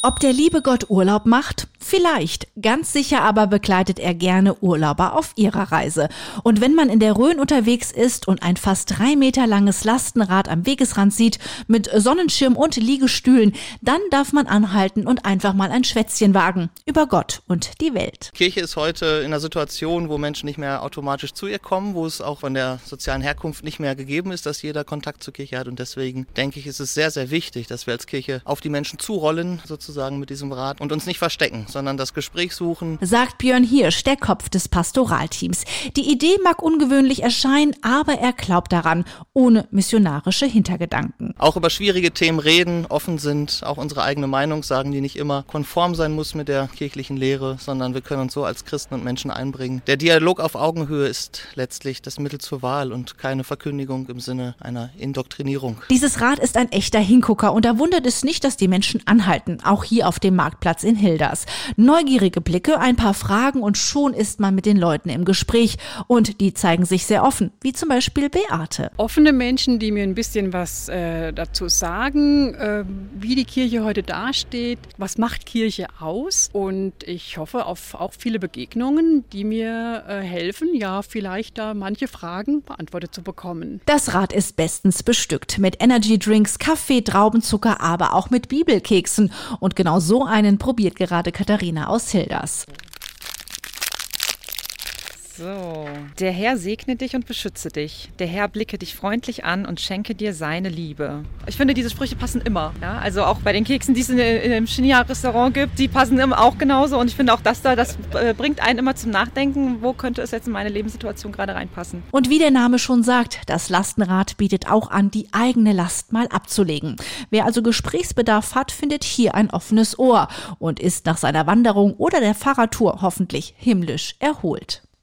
Ob der liebe Gott Urlaub macht? Vielleicht. Ganz sicher aber begleitet er gerne Urlauber auf ihrer Reise. Und wenn man in der Rhön unterwegs ist und ein fast drei Meter langes Lastenrad am Wegesrand sieht, mit Sonnenschirm und Liegestühlen, dann darf man anhalten und einfach mal ein Schwätzchen wagen. Über Gott und die Welt. Kirche ist heute in einer Situation, wo Menschen nicht mehr automatisch zu ihr kommen, wo es auch von der sozialen Herkunft nicht mehr gegeben ist, dass jeder Kontakt zur Kirche hat. Und deswegen denke ich, ist es sehr, sehr wichtig, dass wir als Kirche auf die Menschen zurollen, sozusagen sozusagen mit diesem Rat und uns nicht verstecken, sondern das Gespräch suchen. Sagt Björn Hirsch, der Kopf des Pastoralteams. Die Idee mag ungewöhnlich erscheinen, aber er glaubt daran, ohne missionarische Hintergedanken. Auch über schwierige Themen reden, offen sind, auch unsere eigene Meinung sagen, die nicht immer konform sein muss mit der kirchlichen Lehre, sondern wir können uns so als Christen und Menschen einbringen. Der Dialog auf Augenhöhe ist letztlich das Mittel zur Wahl und keine Verkündigung im Sinne einer Indoktrinierung. Dieses Rat ist ein echter Hingucker und da wundert es nicht, dass die Menschen anhalten. Auch auch hier auf dem Marktplatz in Hilders. Neugierige Blicke, ein paar Fragen und schon ist man mit den Leuten im Gespräch. Und die zeigen sich sehr offen, wie zum Beispiel Beate. Offene Menschen, die mir ein bisschen was äh, dazu sagen, äh, wie die Kirche heute dasteht, was macht Kirche aus. Und ich hoffe auf auch viele Begegnungen, die mir äh, helfen, ja, vielleicht da manche Fragen beantwortet zu bekommen. Das Rad ist bestens bestückt mit Energy Drinks, Kaffee, Traubenzucker, aber auch mit Bibelkeksen. Und und genau so einen probiert gerade Katharina aus Hilders. So. Der Herr segne dich und beschütze dich. Der Herr blicke dich freundlich an und schenke dir seine Liebe. Ich finde, diese Sprüche passen immer. Ja? Also auch bei den Keksen, die es in, in dem China-Restaurant gibt, die passen immer auch genauso. Und ich finde auch das da, das äh, bringt einen immer zum Nachdenken, wo könnte es jetzt in meine Lebenssituation gerade reinpassen. Und wie der Name schon sagt, das Lastenrad bietet auch an, die eigene Last mal abzulegen. Wer also Gesprächsbedarf hat, findet hier ein offenes Ohr und ist nach seiner Wanderung oder der Fahrradtour hoffentlich himmlisch erholt.